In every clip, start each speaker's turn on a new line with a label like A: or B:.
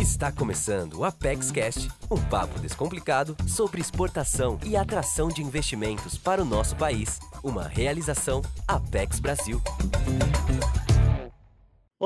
A: Está começando o Apex Cast, um papo descomplicado sobre exportação e atração de investimentos para o nosso país. Uma realização Apex Brasil.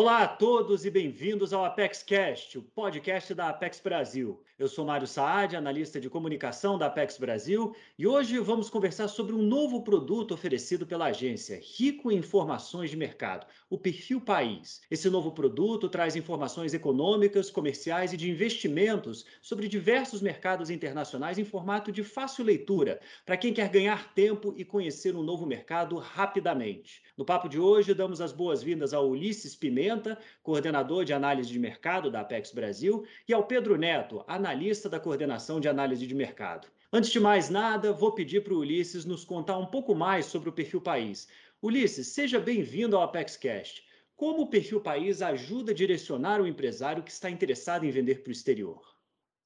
B: Olá a todos e bem-vindos ao Apex Cast, o podcast da Apex Brasil. Eu sou Mário Saad, analista de comunicação da Apex Brasil, e hoje vamos conversar sobre um novo produto oferecido pela agência, rico em informações de mercado, o Perfil País. Esse novo produto traz informações econômicas, comerciais e de investimentos sobre diversos mercados internacionais em formato de fácil leitura, para quem quer ganhar tempo e conhecer um novo mercado rapidamente. No papo de hoje, damos as boas-vindas ao Ulisses Pimenta Pimenta, coordenador de análise de mercado da Apex Brasil, e ao Pedro Neto, analista da coordenação de análise de mercado. Antes de mais nada, vou pedir para o Ulisses nos contar um pouco mais sobre o perfil país. Ulisses, seja bem-vindo ao ApexCast. Como o perfil país ajuda a direcionar o empresário que está interessado em vender para o exterior?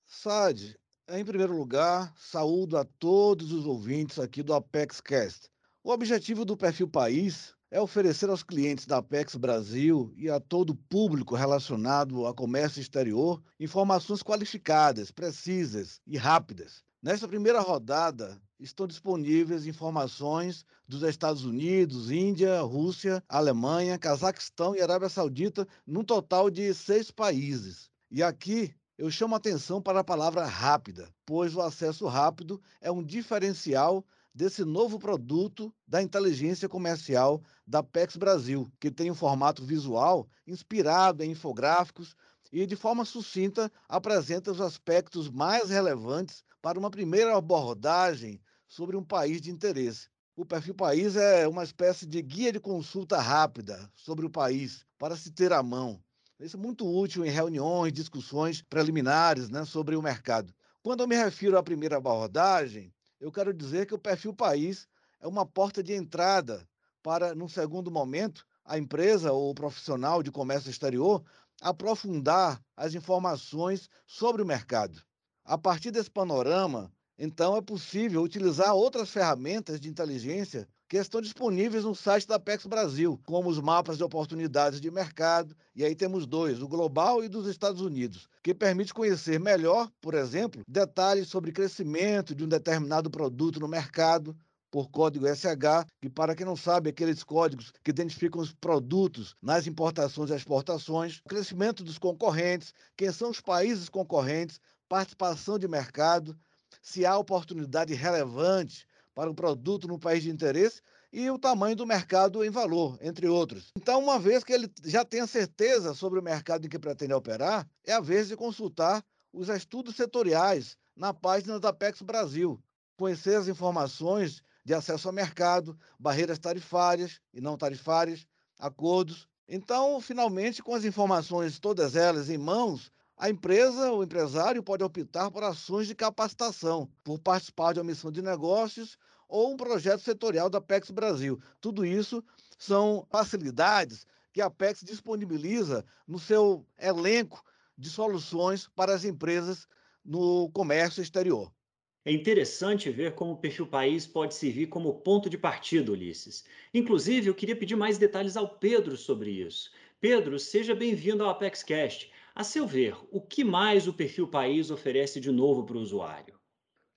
C: Sad, em primeiro lugar, saúdo a todos os ouvintes aqui do ApexCast. O objetivo do perfil país é oferecer aos clientes da Apex Brasil e a todo o público relacionado a comércio exterior informações qualificadas, precisas e rápidas. Nesta primeira rodada, estão disponíveis informações dos Estados Unidos, Índia, Rússia, Alemanha, Cazaquistão e Arábia Saudita, num total de seis países. E aqui eu chamo atenção para a palavra rápida, pois o acesso rápido é um diferencial desse novo produto da inteligência comercial da PEX Brasil, que tem um formato visual inspirado em infográficos e, de forma sucinta, apresenta os aspectos mais relevantes para uma primeira abordagem sobre um país de interesse. O perfil país é uma espécie de guia de consulta rápida sobre o país para se ter à mão. Isso é muito útil em reuniões, discussões preliminares né, sobre o mercado. Quando eu me refiro à primeira abordagem, eu quero dizer que o perfil país é uma porta de entrada para, num segundo momento, a empresa ou o profissional de comércio exterior aprofundar as informações sobre o mercado. A partir desse panorama, então é possível utilizar outras ferramentas de inteligência que estão disponíveis no site da Pex Brasil, como os mapas de oportunidades de mercado, e aí temos dois, o global e dos Estados Unidos, que permite conhecer melhor, por exemplo, detalhes sobre crescimento de um determinado produto no mercado, por código SH, que para quem não sabe, aqueles códigos que identificam os produtos nas importações e exportações, crescimento dos concorrentes, quem são os países concorrentes, participação de mercado, se há oportunidade relevante para o produto no país de interesse e o tamanho do mercado em valor, entre outros. Então, uma vez que ele já tenha certeza sobre o mercado em que pretende operar, é a vez de consultar os estudos setoriais na página da Pex Brasil, conhecer as informações de acesso ao mercado, barreiras tarifárias e não tarifárias, acordos. Então, finalmente, com as informações todas elas em mãos, a empresa, o empresário, pode optar por ações de capacitação, por participar de uma missão de negócios ou um projeto setorial da PEX Brasil. Tudo isso são facilidades que a PEX disponibiliza no seu elenco de soluções para as empresas no comércio exterior.
B: É interessante ver como o perfil país pode servir como ponto de partida, Ulisses. Inclusive, eu queria pedir mais detalhes ao Pedro sobre isso. Pedro, seja bem-vindo ao ApexCast. A seu ver, o que mais o perfil país oferece de novo para o usuário?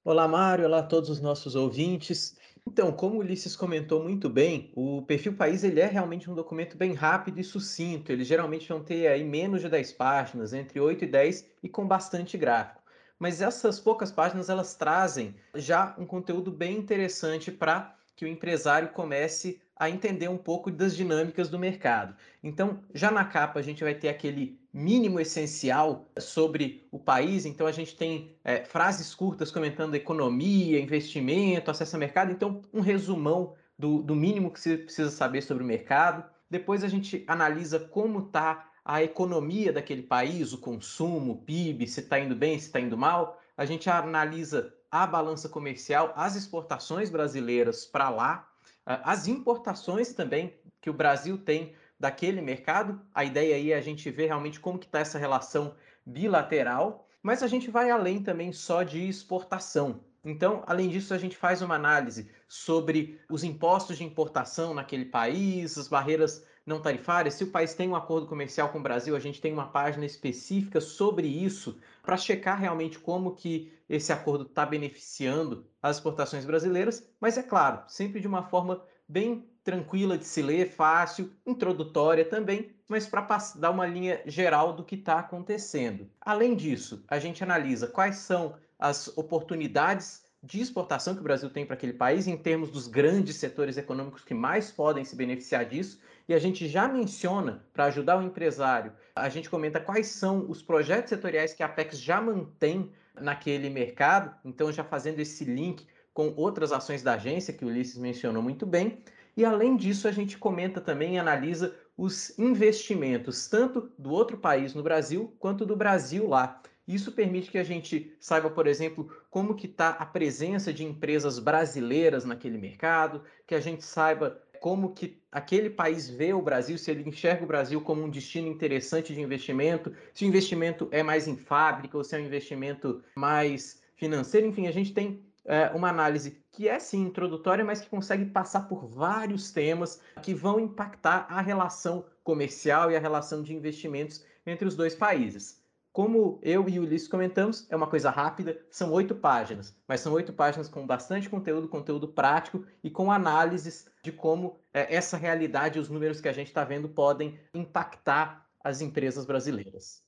D: Olá, Mário. Olá a todos os nossos ouvintes. Então, como o Ulisses comentou muito bem, o perfil país ele é realmente um documento bem rápido e sucinto. Ele geralmente vão ter aí menos de 10 páginas, entre 8 e 10 e com bastante gráfico. Mas essas poucas páginas elas trazem já um conteúdo bem interessante para que o empresário comece a entender um pouco das dinâmicas do mercado. Então, já na capa a gente vai ter aquele mínimo essencial sobre o país. Então, a gente tem é, frases curtas comentando economia, investimento, acesso ao mercado. Então, um resumão do, do mínimo que você precisa saber sobre o mercado. Depois a gente analisa como está a economia daquele país, o consumo, o PIB, se está indo bem, se está indo mal. A gente analisa a balança comercial, as exportações brasileiras para lá, as importações também que o Brasil tem daquele mercado. A ideia aí é a gente ver realmente como que está essa relação bilateral, mas a gente vai além também só de exportação. Então, além disso, a gente faz uma análise sobre os impostos de importação naquele país, as barreiras não tarifárias, se o país tem um acordo comercial com o Brasil, a gente tem uma página específica sobre isso para checar realmente como que esse acordo está beneficiando as exportações brasileiras, mas é claro, sempre de uma forma bem tranquila de se ler, fácil, introdutória também, mas para dar uma linha geral do que está acontecendo. Além disso, a gente analisa quais são as oportunidades de exportação que o Brasil tem para aquele país, em termos dos grandes setores econômicos que mais podem se beneficiar disso, e a gente já menciona, para ajudar o empresário, a gente comenta quais são os projetos setoriais que a Apex já mantém naquele mercado, então já fazendo esse link com outras ações da agência, que o Ulisses mencionou muito bem, e além disso, a gente comenta também e analisa os investimentos, tanto do outro país no Brasil, quanto do Brasil lá. Isso permite que a gente saiba, por exemplo, como que está a presença de empresas brasileiras naquele mercado, que a gente saiba como que aquele país vê o Brasil, se ele enxerga o Brasil como um destino interessante de investimento, se o investimento é mais em fábrica ou se é um investimento mais financeiro, enfim, a gente tem é, uma análise que é sim introdutória, mas que consegue passar por vários temas que vão impactar a relação comercial e a relação de investimentos entre os dois países. Como eu e o Ulisses comentamos, é uma coisa rápida, são oito páginas, mas são oito páginas com bastante conteúdo, conteúdo prático e com análises de como é, essa realidade e os números que a gente está vendo podem impactar as empresas brasileiras.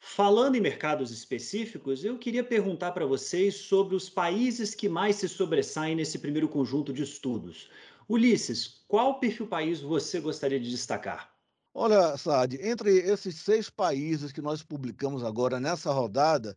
B: Falando em mercados específicos, eu queria perguntar para vocês sobre os países que mais se sobressaem nesse primeiro conjunto de estudos. Ulisses, qual perfil país você gostaria de destacar?
C: Olha, Saad, entre esses seis países que nós publicamos agora nessa rodada,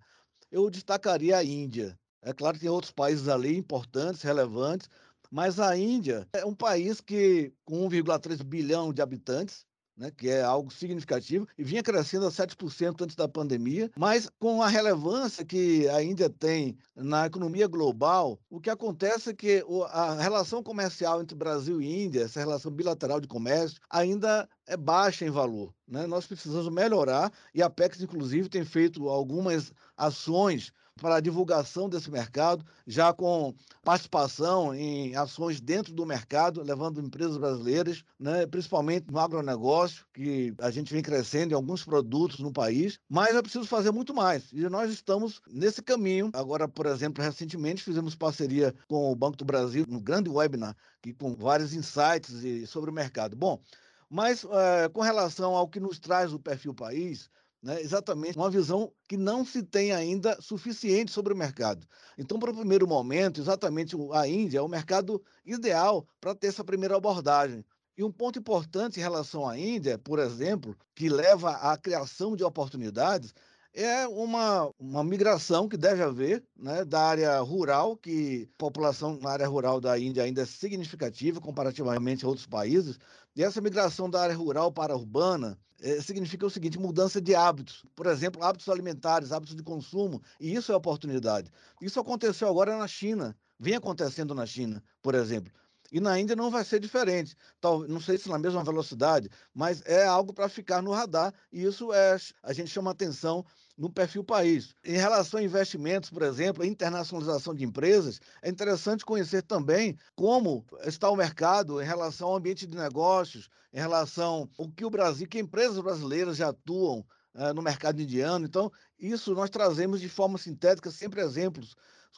C: eu destacaria a Índia. É claro que tem outros países ali importantes, relevantes, mas a Índia é um país que, com 1,3 bilhão de habitantes, né, que é algo significativo, e vinha crescendo a 7% antes da pandemia, mas com a relevância que a Índia tem na economia global, o que acontece é que a relação comercial entre Brasil e Índia, essa relação bilateral de comércio, ainda é baixa em valor. Né? Nós precisamos melhorar, e a Apex, inclusive, tem feito algumas ações para a divulgação desse mercado, já com participação em ações dentro do mercado, levando empresas brasileiras, né, principalmente no agronegócio, que a gente vem crescendo em alguns produtos no país, mas é preciso fazer muito mais. E nós estamos nesse caminho. Agora, por exemplo, recentemente fizemos parceria com o Banco do Brasil, um grande webinar, que, com vários insights sobre o mercado. Bom, mas é, com relação ao que nos traz o perfil país, né, exatamente uma visão que não se tem ainda suficiente sobre o mercado. Então, para o primeiro momento, exatamente a Índia é o mercado ideal para ter essa primeira abordagem. E um ponto importante em relação à Índia, por exemplo, que leva à criação de oportunidades, é uma, uma migração que deve haver né, da área rural, que a população na área rural da Índia ainda é significativa comparativamente a outros países, e essa migração da área rural para a urbana é, significa o seguinte: mudança de hábitos. Por exemplo, hábitos alimentares, hábitos de consumo, e isso é oportunidade. Isso aconteceu agora na China, vem acontecendo na China, por exemplo. E na Índia não vai ser diferente. Tal, não sei se na mesma velocidade, mas é algo para ficar no radar. E isso é a gente chama atenção no perfil país. Em relação a investimentos, por exemplo, a internacionalização de empresas, é interessante conhecer também como está o mercado em relação ao ambiente de negócios, em relação ao que o Brasil, que empresas brasileiras já atuam é, no mercado indiano. Então, isso nós trazemos de forma sintética sempre exemplos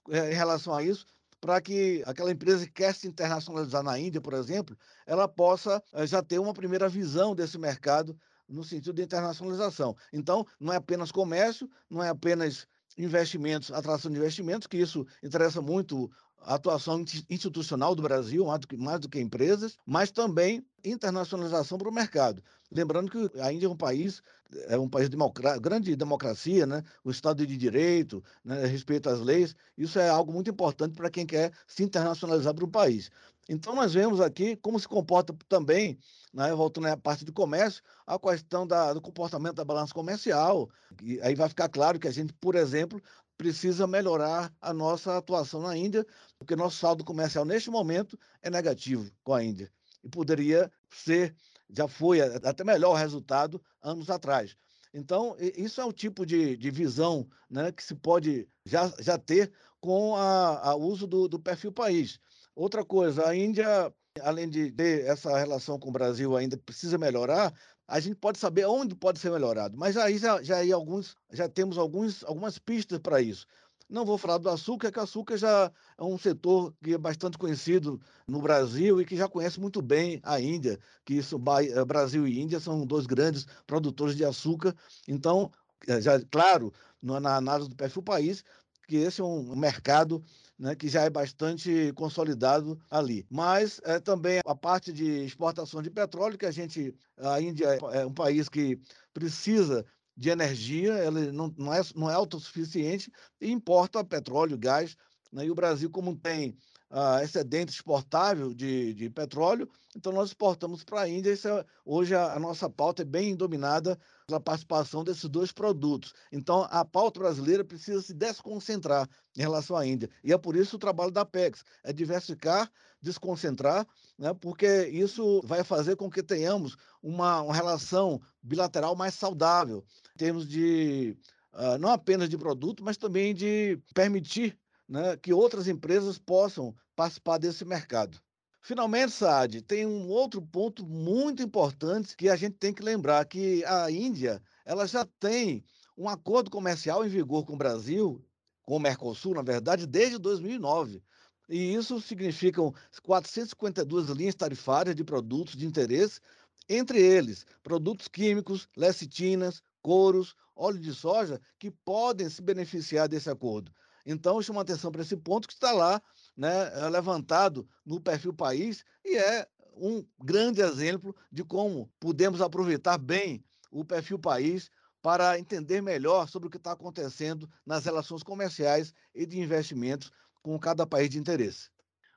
C: é, em relação a isso, para que aquela empresa que quer se internacionalizar na Índia, por exemplo, ela possa eh, já ter uma primeira visão desse mercado no sentido de internacionalização. Então, não é apenas comércio, não é apenas investimentos, atração de investimentos, que isso interessa muito a atuação institucional do Brasil, mais do que, mais do que empresas, mas também internacionalização para o mercado. Lembrando que a Índia é um país, é um país de grande democracia, né? o Estado de Direito, né? respeito às leis, isso é algo muito importante para quem quer se internacionalizar para o país. Então, nós vemos aqui como se comporta também, né, voltando à parte do comércio, a questão da, do comportamento da balança comercial. E aí vai ficar claro que a gente, por exemplo, precisa melhorar a nossa atuação na Índia, porque nosso saldo comercial neste momento é negativo com a Índia. E poderia ser, já foi até melhor resultado anos atrás. Então, isso é o tipo de, de visão né, que se pode já, já ter com o uso do, do perfil país. Outra coisa, a Índia além de ter essa relação com o Brasil ainda precisa melhorar, a gente pode saber onde pode ser melhorado. Mas aí já, já, aí alguns, já temos alguns, algumas pistas para isso. Não vou falar do açúcar, que o açúcar já é um setor que é bastante conhecido no Brasil e que já conhece muito bem a Índia, que isso, eh, Brasil e Índia são dois grandes produtores de açúcar. Então, eh, já claro, na análise do perfil país, que esse é um mercado né, que já é bastante consolidado ali. Mas é, também a parte de exportação de petróleo, que a gente, a Índia é um país que precisa de energia, ela não, não, é, não é autossuficiente e importa petróleo, gás. Né? E o Brasil, como tem uh, excedente exportável de, de petróleo, então nós exportamos para a Índia. É, hoje a, a, nossa pauta é bem dominada pela participação desses dois produtos. Então a pauta brasileira precisa se desconcentrar em relação à Índia. E é por isso o trabalho da PEX, é diversificar, desconcentrar, né, porque isso vai fazer com que tenhamos uma, uma relação bilateral mais saudável, em termos de, uh, não apenas de produto, mas também de permitir né, que outras empresas possam participar desse mercado. Finalmente, Saad, tem um outro ponto muito importante que a gente tem que lembrar, que a Índia ela já tem um acordo comercial em vigor com o Brasil, com o Mercosul, na verdade, desde 2009. E isso significa 452 linhas tarifárias de produtos de interesse, entre eles produtos químicos, lecitinas, couros, óleo de soja, que podem se beneficiar desse acordo. Então, chama atenção para esse ponto que está lá, né, é levantado no perfil país e é um grande exemplo de como podemos aproveitar bem o perfil país para entender melhor sobre o que está acontecendo nas relações comerciais e de investimentos com cada país de interesse.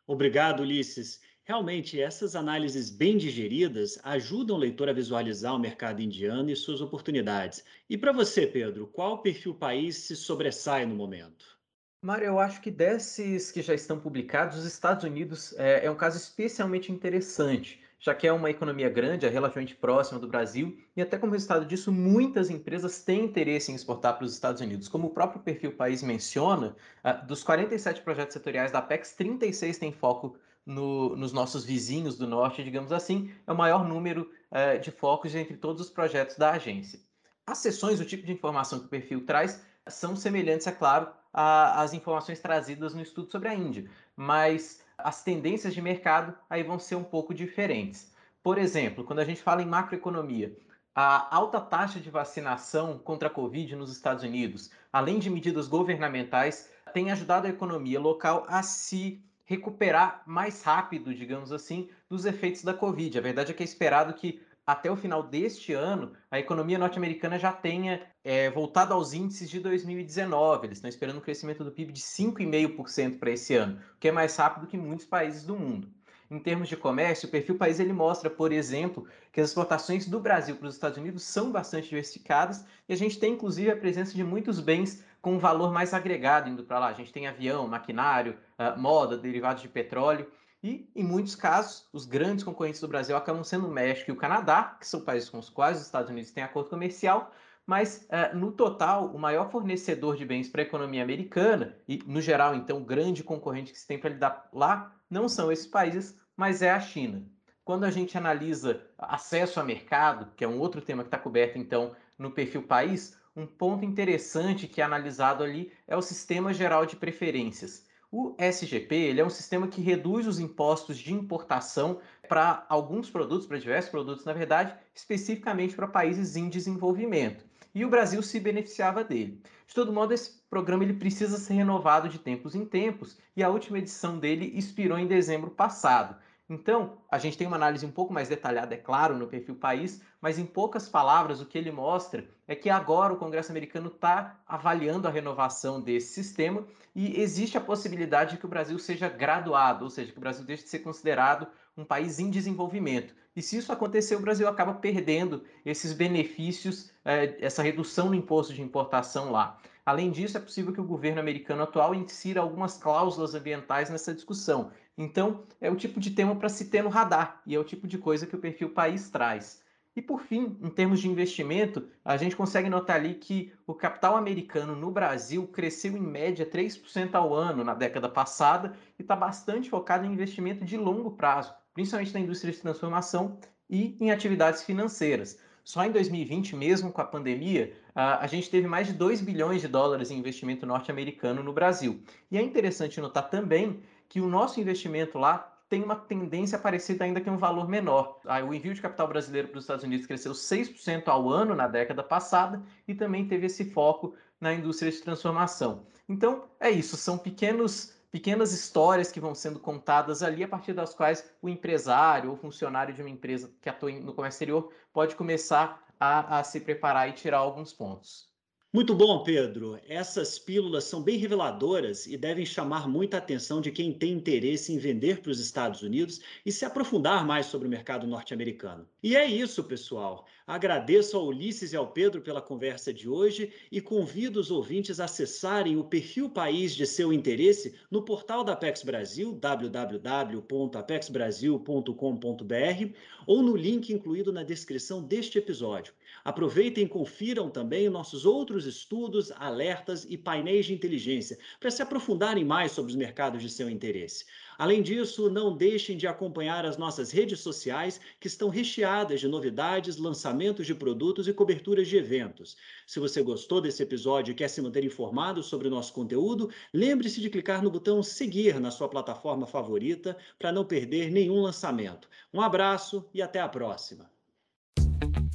B: Obrigado, Ulisses. Realmente, essas análises bem digeridas ajudam o leitor a visualizar o mercado indiano e suas oportunidades. E para você, Pedro, qual perfil país se sobressai no momento?
D: Mário, eu acho que desses que já estão publicados, os Estados Unidos é, é, um caso especialmente interessante, já que é uma economia grande, é relativamente próxima do Brasil, e até como resultado disso, muitas empresas têm interesse em exportar para os Estados Unidos. Como o próprio perfil país menciona, uh, dos 47 projetos setoriais da Apex, 36 têm foco no, nos nossos vizinhos do norte, digamos assim, é o maior número uh, de focos entre todos os projetos da agência. As sessões, o tipo de informação que o perfil traz, são semelhantes, é claro, às informações trazidas no estudo sobre a Índia, mas as tendências de mercado aí vão ser um pouco diferentes. Por exemplo, quando a gente fala em macroeconomia, a alta taxa de vacinação contra a Covid nos Estados Unidos, além de medidas governamentais, tem ajudado a economia local a se recuperar mais rápido, digamos assim, dos efeitos da Covid. A verdade é que é esperado que até o final deste ano, a economia norte-americana já tenha é, voltado aos índices de 2019. Eles estão esperando um crescimento do PIB de 5,5% para esse ano, o que é mais rápido que muitos países do mundo. Em termos de comércio, o perfil país ele mostra, por exemplo, que as exportações do Brasil para os Estados Unidos são bastante diversificadas e a gente tem inclusive a presença de muitos bens com valor mais agregado indo para lá. A gente tem avião, maquinário, uh, moda, derivados de petróleo. E, em muitos casos, os grandes concorrentes do Brasil acabam sendo o México e o Canadá, que são países com os quais os Estados Unidos têm acordo comercial, mas uh, no total, o maior fornecedor de bens para a economia americana, e no geral, então, o grande concorrente que se tem para lidar lá, não são esses países, mas é a China. Quando a gente analisa acesso a mercado, que é um outro tema que está coberto, então, no perfil país, um ponto interessante que é analisado ali é o Sistema Geral de Preferências. O SGP ele é um sistema que reduz os impostos de importação para alguns produtos, para diversos produtos, na verdade, especificamente para países em desenvolvimento. E o Brasil se beneficiava dele. De todo modo, esse programa ele precisa ser renovado de tempos em tempos e a última edição dele expirou em dezembro passado. Então, a gente tem uma análise um pouco mais detalhada, é claro, no perfil país, mas em poucas palavras, o que ele mostra é que agora o Congresso americano está avaliando a renovação desse sistema e existe a possibilidade de que o Brasil seja graduado, ou seja, que o Brasil deixe de ser considerado um país em desenvolvimento. E se isso acontecer, o Brasil acaba perdendo esses benefícios, eh, essa redução no imposto de importação lá. Além disso, é possível que o governo americano atual insira algumas cláusulas ambientais nessa discussão. Então, é o tipo de tema para se ter no radar e é o tipo de coisa que o perfil país traz. E por fim, em termos de investimento, a gente consegue notar ali que o capital americano no Brasil cresceu em média 3% ao ano na década passada e está bastante focado em investimento de longo prazo, principalmente na indústria de transformação e em atividades financeiras. Só em 2020, mesmo com a pandemia, a gente teve mais de 2 bilhões de dólares em investimento norte-americano no Brasil. E é interessante notar também que o nosso investimento lá tem uma tendência parecida ainda que um valor menor. O envio de capital brasileiro para os Estados Unidos cresceu 6% ao ano na década passada e também teve esse foco na indústria de transformação. Então, é isso, são pequenos pequenas histórias que vão sendo contadas ali, a partir das quais o empresário ou funcionário de uma empresa que atua no comércio exterior pode começar a, a se preparar e tirar alguns pontos.
B: Muito bom, Pedro. Essas pílulas são bem reveladoras e devem chamar muita atenção de quem tem interesse em vender para os Estados Unidos e se aprofundar mais sobre o mercado norte-americano. E é isso, pessoal. Agradeço ao Ulisses e ao Pedro pela conversa de hoje e convido os ouvintes a acessarem o perfil país de seu interesse no portal da Apex Brasil, www.apexbrasil.com.br, ou no link incluído na descrição deste episódio. Aproveitem e confiram também nossos outros estudos, alertas e painéis de inteligência para se aprofundarem mais sobre os mercados de seu interesse. Além disso, não deixem de acompanhar as nossas redes sociais, que estão recheadas de novidades, lançamentos de produtos e coberturas de eventos. Se você gostou desse episódio e quer se manter informado sobre o nosso conteúdo, lembre-se de clicar no botão seguir na sua plataforma favorita para não perder nenhum lançamento. Um abraço e até a próxima.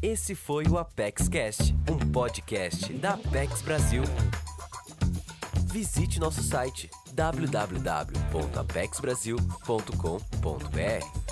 A: Esse foi o Apex Cast, um podcast da Apex Brasil. Visite nosso site www.apexbrasil.com.br.